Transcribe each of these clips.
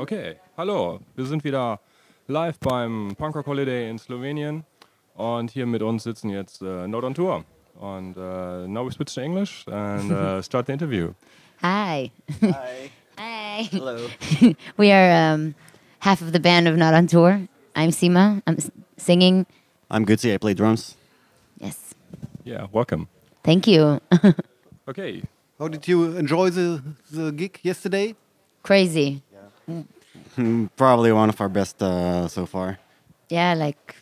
Okay, hallo. Wir sind wieder live beim Punkrock Holiday in Slowenien und hier mit uns sitzen jetzt uh, Not on Tour. And uh, now we switch to English and uh, start the interview. Hi. Hi. Hi. Hello. we are um, half of the band of Not on Tour. I'm Sima. I'm singing. I'm Gutsy. I play drums. Yes. Yeah, welcome. Thank you. Okay, How did you enjoy the, the gig yesterday? Crazy. Probably one of our best uh, so far. Yeah, like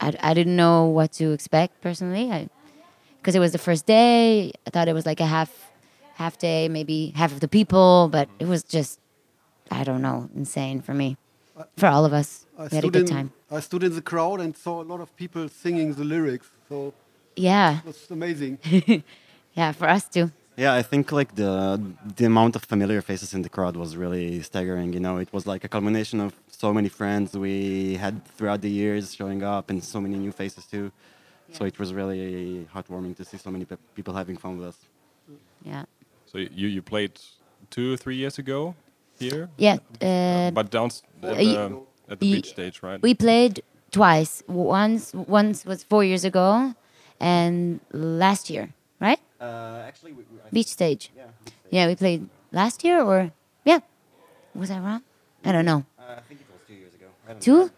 I, I didn't know what to expect personally. Because it was the first day. I thought it was like a half half day, maybe half of the people, but it was just I don't know, insane for me. For all of us. I we had a stood good in, time. I stood in the crowd and saw a lot of people singing the lyrics. So Yeah. it was amazing. Yeah, for us too. Yeah, I think like the the amount of familiar faces in the crowd was really staggering. You know, it was like a culmination of so many friends we had throughout the years showing up, and so many new faces too. So it was really heartwarming to see so many pe- people having fun with us. Yeah. so you you played two or three years ago here, Yeah. Uh, but down at Uh, the, at the beach stage, right? We played twice. Once once was four years ago, and last year, right? Uh, actually, we, Beach stage. yeah, Yeah, we played last year, or yeah, was I wrong? I don't know. uh, I think it was two years ago. I don't Two?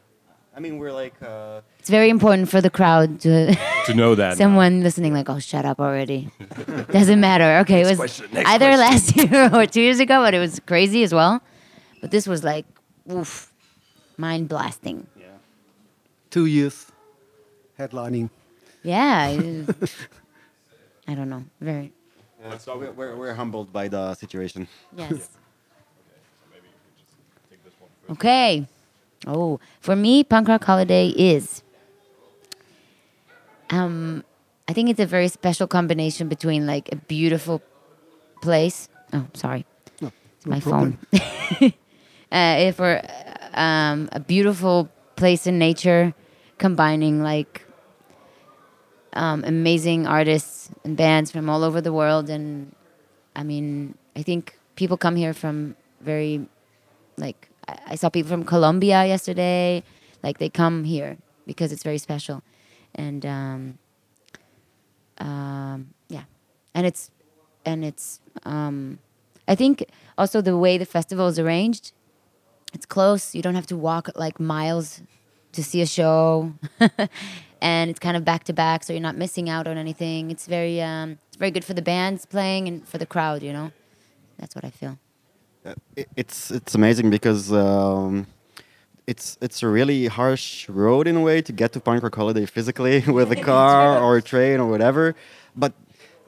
I mean, we're like. Uh, It's very important for the crowd to to know that. now. someone listening like, oh, shut up already. Doesn't matter. Okay, it was question, either question. last year or two years ago, but it was crazy as well. But this was like, oof, mind blasting. yeah. Two years headlining. Yeah. It- I don't know. Very. Yeah, so we're, we're, we're humbled by the situation. Yes. Okay. Oh, for me, punk rock holiday is. Um, I think it's a very special combination between like a beautiful place. Oh, sorry, it's my phone. uh, for um, a beautiful place in nature, combining like um, amazing artists and bands from all over the world, and I mean, I think people come here from very, like, I, I saw people from Colombia yesterday. Like, they come here because it's very special. And, um, um, yeah. And it's, and it's, um, I think also the way the festival is arranged, it's close. You don't have to walk like miles to see a show. and it's kind of back to back, so you're not missing out on anything. It's very, um, it's very good for the bands playing and for the crowd. You know, that's what I feel. Uh, it- it's it's amazing because um, it's it's a really harsh road in a way to get to Punk Rock Holiday physically with a car or a train or whatever. But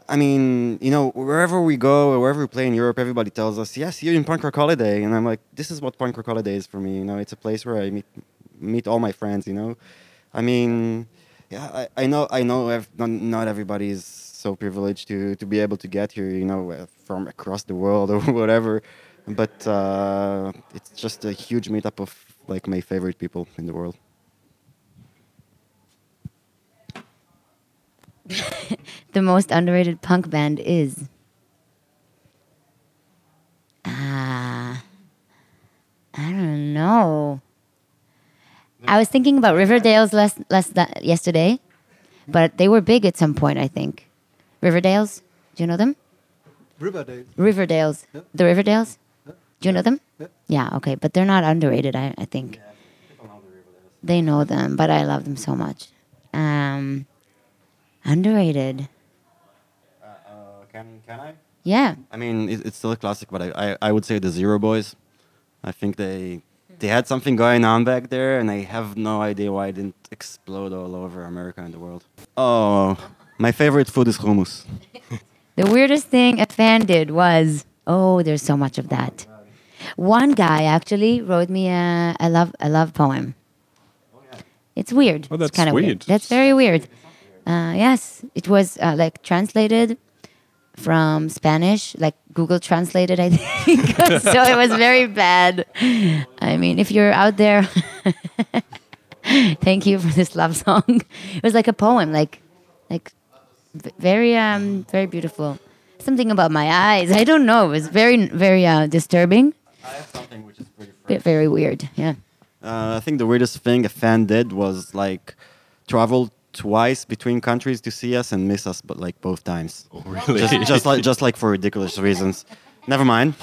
I mean, you know, wherever we go or wherever we play in Europe, everybody tells us, "Yes, you're in Punk Rock Holiday," and I'm like, "This is what Punk Rock Holiday is for me." You know, it's a place where I meet meet all my friends. You know, I mean, yeah, I, I know I know not, everybody is so privileged to to be able to get here. You know, uh, from across the world or whatever but uh, it's just a huge meetup of like my favorite people in the world. The most underrated punk band is. Ah, I don't know. I was thinking about Riverdales last last that yesterday, but they were big at some point. I think Riverdales. Do you know them? Riverdale. Riverdales. Yeah. The Riverdales. Do you know them? Yeah. Yeah. Okay, but they're not underrated. I I think they know them, but I love them so much. Um, underrated. Uh, can can I? Yeah. I mean, it, it's still a classic, but I, I, I would say the Zero Boys. I think they they had something going on back there, and I have no idea why it didn't explode all over America and the world. Oh, my favorite food is hummus. The weirdest thing a fan did was oh, there's so much of that. One guy actually wrote me a, a love a love poem. It's weird. Oh, that's kinda weird. That's very weird. Uh, yes, it was uh, like translated from Spanish, like Google translated, I think. so it was very bad. I mean, if you're out there, thank you for this love song. It was like a poem, like, like very, um, very beautiful. Something about my eyes. I don't know. It was very, very uh, disturbing. I have something which is pretty Ve- Very weird. Yeah. Uh, I think the weirdest thing a fan did was like travel twice between countries to see us and miss us, but like both times. Oh, really? Just, just like just like for ridiculous reasons. Never mind.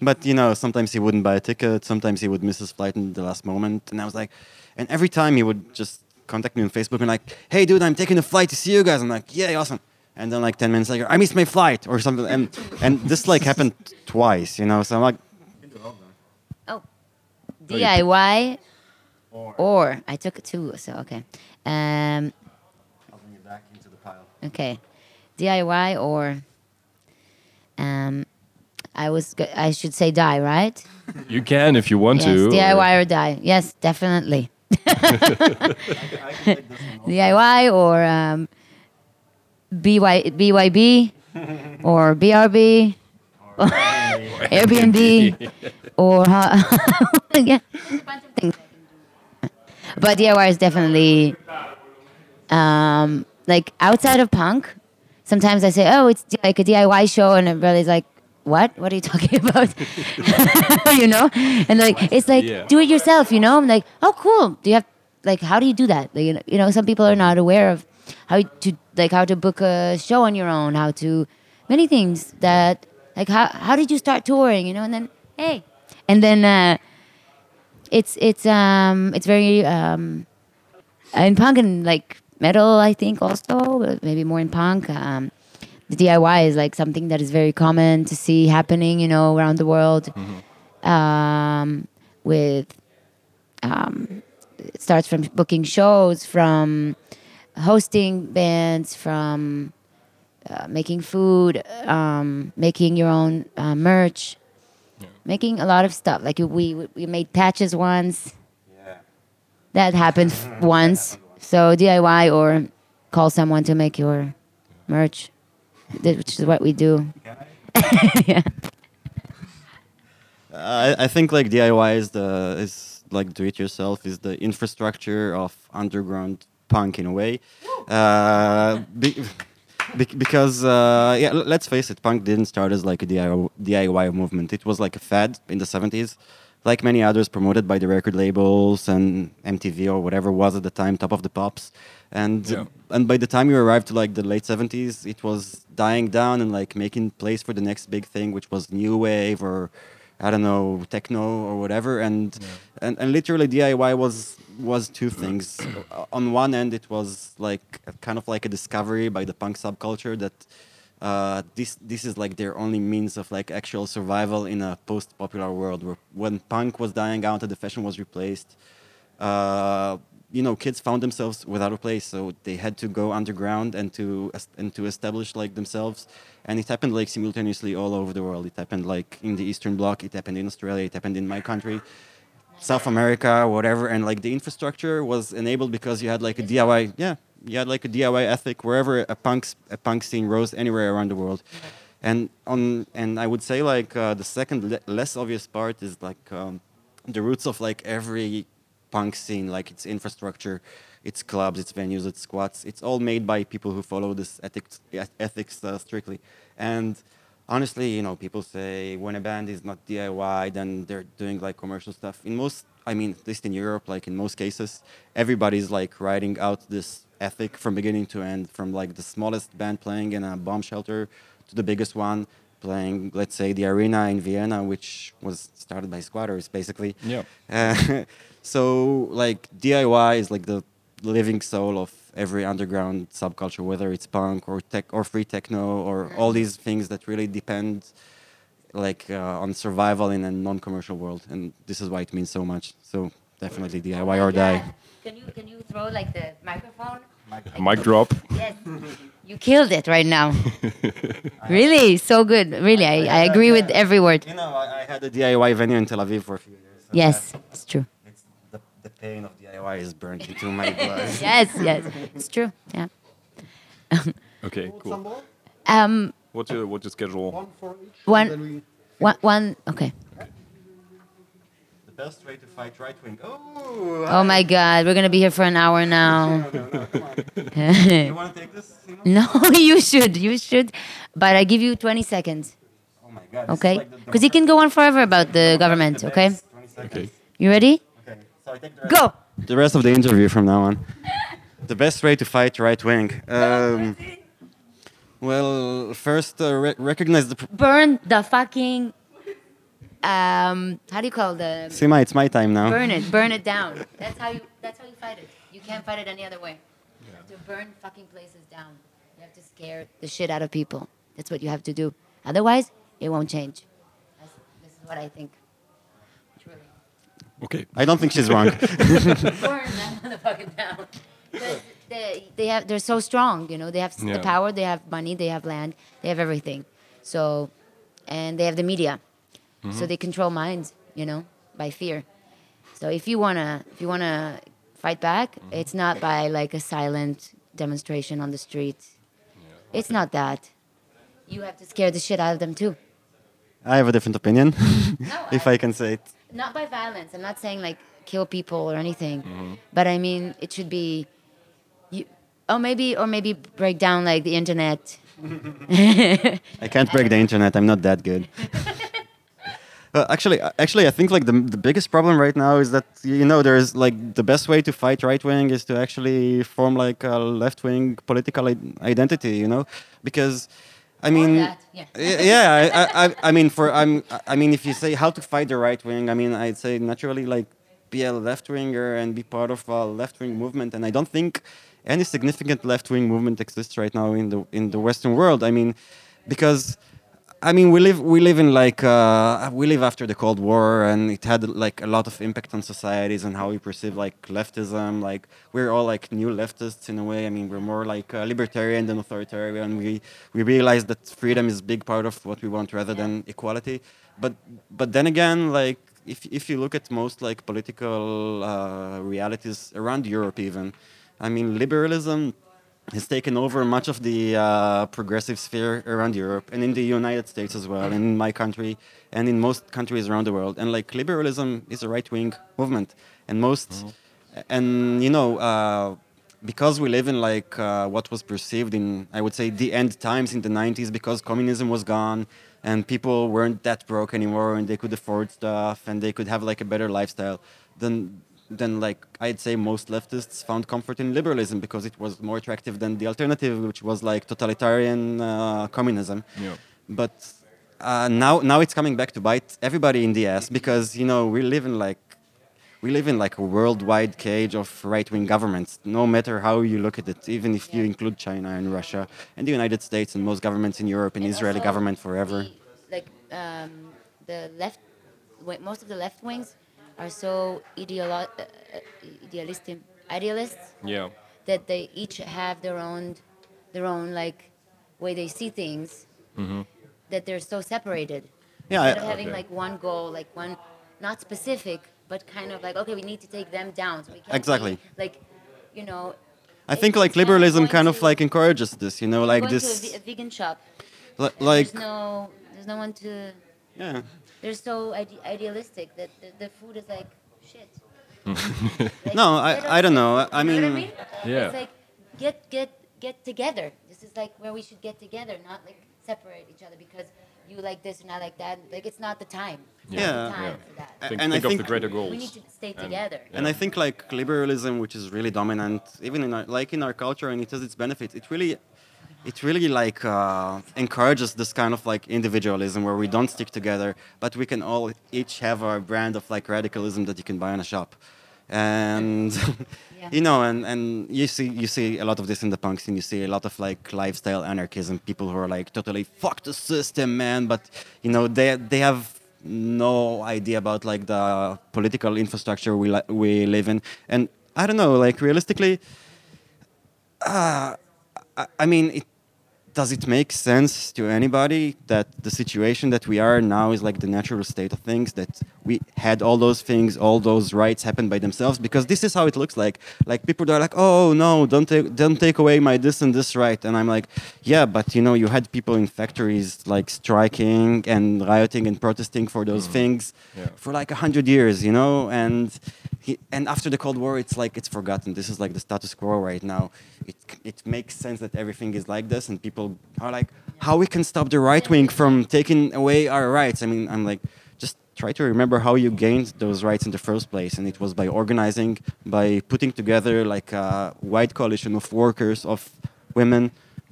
But you know, sometimes he wouldn't buy a ticket. Sometimes he would miss his flight in the last moment, and I was like, and every time he would just contact me on Facebook and like, hey dude, I'm taking a flight to see you guys. I'm like, yeah, awesome. And then like ten minutes later, I missed my flight or something, and and this like happened twice, you know. So I'm like, Oh, you DIY or, I took two, so okay. Um, I'll bring it back into the pile. okay, DIY or um, I was go- I should say die, right? You can if you want yes, to. DIY or die. Yes, definitely. DIY or um, BY, BYB or BRB or Airbnb or ho- yeah, a bunch of things. But DIY is definitely um, like outside of punk. Sometimes I say, "Oh, it's like a DIY show," and everybody's like, "What? What are you talking about?" you know, and like it's like Yeah. do it yourself. You know, I'm like, "Oh, cool. Do you have like how do you do that?" Like, you know- some people are not aware of how to like how to book a show on your own, how to many things that like how how did you start touring? You know, and then hey, and then uh, it's it's um it's very um in punk and like metal, I think also, but maybe more in punk. Um, the DIY is like something that is very common to see happening, you know, around the world. Um, with um, it starts from booking shows, from hosting bands, from uh, making food, um, making your own uh, merch, making a lot of stuff. Like we we made patches once. Yeah. That happened f- once. So DIY or call someone to make your merch, which is what we do. yeah. I, I think like DIY is the is like do it yourself is the infrastructure of underground punk in a way, uh, be, be, because uh, yeah, l- let's face it, punk didn't start as like a DIY, movement. It was like a fad in the seventies, like many others promoted by the record labels and MTV or whatever was at the time top of the pops, and Yeah. and by the time you arrived to like the late seventies, it was dying down and like making place for the next big thing, which was new wave or I don't know techno or whatever. And and, and literally DIY was was two things. On one end, it was like kind of like a discovery by the punk subculture that. Uh, this this is like their only means of like actual survival in a post-popular world where when punk was dying out and the fashion was replaced uh, you know, kids found themselves without a place, so they had to go underground and to and to establish like themselves. And it happened like simultaneously all over the world. It happened like in the Eastern Bloc. It happened in Australia. It happened in my country, South America, whatever. And like the infrastructure was enabled because you had like a DIY. Yeah, you had like a DIY ethic wherever a punk a punk scene rose anywhere around the world. And on and I would say like uh, the second le- less obvious part is like um, the roots of like every punk scene, like its infrastructure, its clubs, its venues, its squats. It's all made by people who follow this ethics ethics uh, strictly. And honestly, you know, people say when a band is not DIY, then they're doing like commercial stuff. In most, I mean, at least in Europe, like in most cases, everybody's like writing out this ethic from beginning to end, from like the smallest band playing in a bomb shelter to the biggest one playing, let's say, the arena in Vienna, which was started by squatters, basically. Yeah. Uh, so like DIY is like the living soul of every underground subculture, whether it's punk or tech or free techno or all these things that really depend like uh, on survival in a non-commercial world, and this is why it means so much. So definitely DIY or die. Can you can you throw like the microphone? Mic drop. Yes. You killed it right now. really, so good. Really, I, I agree with every word. You know, I, I had a DIY venue in Tel Aviv for a few years. so Yes, that- it's true. it's the, the pain of DIY is burnt into my blood. Yes, yes, it's true. Yeah. Okay, cool. Um, What's your what's your schedule? One for each. One- and then we- one, one. Okay. The best way to fight right wing. Oh, Oh my God, we're gonna be here for an hour now. you want to take this? Simon? no, you should. You should. But I give you 20 seconds. Oh my God, this is Okay? like the- the Because he can go on forever about the government. Okay? Okay. You ready? Okay. So I take the rest, Go. the rest of the interview from now on. the best way to fight right wing. Um, well, first uh, re- recognize the. Pr- Burn the fucking. Um, how do you call the? Sima, it's my time now. Burn it. Burn it down. That's how you. That's how you fight it. You can't fight it any other way. You have to burn fucking places down. You have to scare the shit out of people. That's what you have to do. Otherwise, it won't change. That's, this is what I think. Truly. Okay. I don't think she's wrong. burn that motherfucker down. 'Cause They, they have they're so strong, you know. They have Yeah. the power, they have money, they have land, they have everything. So, and they have the media, so they control minds, you know, by fear. So if you wanna if you wanna fight back, mm-hmm. it's not by like a silent demonstration on the street. It's not that. You have to scare the shit out of them too. I have a different opinion, No, if I can say it. not by violence. I'm not saying like kill people or anything, mm-hmm. but I mean it should be, you, or maybe or maybe break down like the internet. I can't break the internet. I'm not that good. Uh, actually, uh, actually, I think like the the biggest problem right now is that you know there's like the best way to fight right wing is to actually form like a left wing political identity. You know, because I mean, that, yeah. yeah, I, I, I, I mean, for I'm, I mean, if you say how to fight the right wing, I mean, I'd say naturally like be a left winger and be part of a left wing movement, and I don't think any significant left wing movement exists right now in the in the Western world. I mean, because I mean, we live we live in like uh, we live after the Cold War, and it had like a lot of impact on societies and how we perceive like leftism. Like we're all like new leftists in a way. I mean, we're more like uh, libertarian than authoritarian. We we realize that freedom is a big part of what we want rather than equality. But but then again, like if if you look at most like political uh, realities around Europe, even, I mean, liberalism has taken over much of the uh, progressive sphere around Europe and in the United States as well, and in my country, and in most countries around the world. And like liberalism is a right-wing movement, and most, and you know, uh, because we live in like uh, what was perceived in, I would say, the end times in the 90s, because communism was gone and people weren't that broke anymore, and they could afford stuff, and they could have like a better lifestyle. Then then like I'd say most leftists found comfort in liberalism because it was more attractive than the alternative, which was like totalitarian uh, communism. Yeah. But uh, now now it's coming back to bite everybody in the ass because you know we live in like we live in like a worldwide cage of right-wing governments. No matter how you look at it, even if you include China and Russia and the United States and most governments in Europe and, And Israeli government forever. the- like um, the left, most of the left wings are so ideolo- uh, uh, idealistic, idealists Yeah. that they each have their own, their own like way they see things. That they're so separated. Yeah, Instead I- of having Okay. like one goal, like one, not specific, but kind of like okay, we need to take them down. So we can't Exactly. be, like, you know. I think like liberalism going kind of like encourages this, you know, like going this, to a, vegan shop. li- like there's no, there's no one to. Yeah. They're so ide- idealistic that the, the food is like shit. Like, No, they I- I don't know. I You know what I mean- mean? Yeah. It's like get get get together. This is like where we should get together, not like separate each other because you like this and I like that. Like it's not the time. It's not Yeah. the time Yeah. for that. Think, And I think of think- the greater goals. We need to stay And- together. And I think like liberalism, which is really dominant, even in our, like in our culture, and it has its benefits. It really, it really like uh, encourages this kind of like individualism where we don't stick together, but we can all each have our brand of like radicalism that you can buy in a shop. And Yeah. you know, and, and you see you see a lot of this in the punk scene. You see a lot of like lifestyle anarchism, people who are like totally fuck the system, man. But you know, they they have no idea about like the political infrastructure we li- we live in. And I don't know, like realistically, uh, I, I mean, it, does it make sense to anybody that the situation that we are now is like the natural state of things that we had all those things all those rights happen by themselves because this is how it looks like like people are like oh no don't take don't take away my this and this right and i'm like yeah but you know you had people in factories like striking and rioting and protesting for those mm-hmm. things Yeah. for like a hundred years you know and he, and after the Cold War, it's like it's forgotten. This is like the status quo right now. It it makes sense that everything is like this, and people are like, how we can stop the right wing from taking away our rights. I mean, I'm like, try to remember how you gained those rights in the first place, and it was by organizing, by putting together like a wide coalition of workers, of women,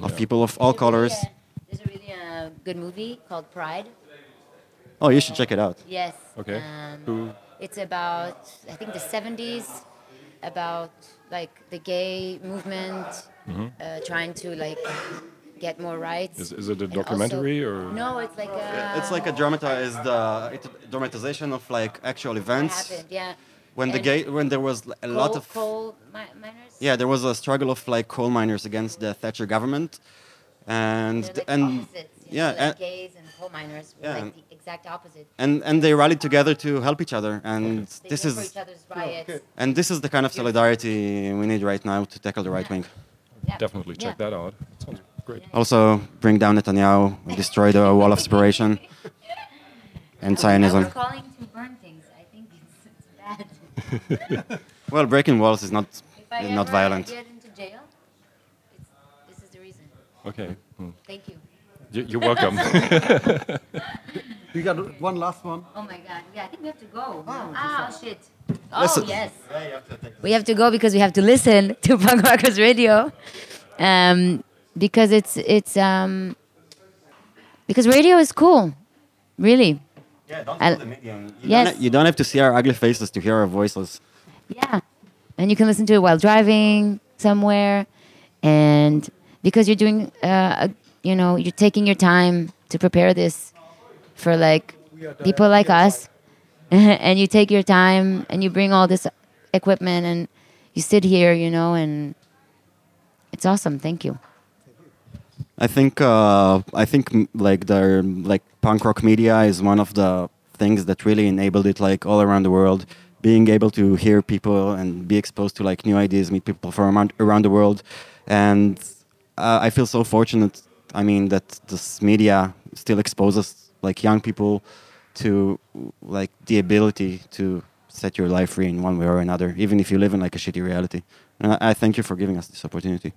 of people of all There's a really, colors. uh, There's a really uh, good movie called Pride. Oh, you should check it out. Yes. Okay. Um, Who? It's about I think the 70s, about like the gay movement, uh, trying to like get more rights. Is, is it a And also- documentary or? No, it's like a. It's like a dramatized uh, it, dramatization of like actual events. happened, yeah. When the And gay, when there was a lot of coal mi- miners. yeah, there was a struggle of like coal miners against the Thatcher government, and like and opposites, you yeah, know, like and- gays and coal miners were Yeah, like the exact opposite. and and they rallied together to help each other, and They this came for is each other's riots. and this is the kind of solidarity we need right now to tackle the right wing. Yeah. Definitely check Yeah. that out. Sounds great. Also, bring down Netanyahu, destroy the wall of separation, and Now Zionism. We're calling to burn things. I think it's, it's bad. Well, breaking walls is not If I is not ever violent. get into jail, this is the reason. Okay. Hmm. Thank you. You- You're welcome. We got one last one. Oh my God. Yeah, I think we have to go. Ah, shit. Oh, Listen. yes. We have to go because we have to listen to Punk Rockers Radio. Um, because it's, it's, um, because radio is cool. Really. Yeah, don't I- the media. You, Yes. don't, you don't have to see our ugly faces to hear our voices. Yeah. And you can listen to it while driving somewhere. And because you're doing, uh, a, you know, you're taking your time to prepare this for like people like us. and you take your time and you bring all this equipment and you sit here, you know, and it's awesome. Thank you. I think uh, I think like the like punk rock media is one of the things that really enabled it like all around the world. Being able to hear people and be exposed to like new ideas, meet people from around, around the world, and uh, I feel so fortunate. I mean that this media still exposes like young people to like the ability to set your life free in one way or another, even if you live in like a shitty reality. And I, I thank you for giving us this opportunity.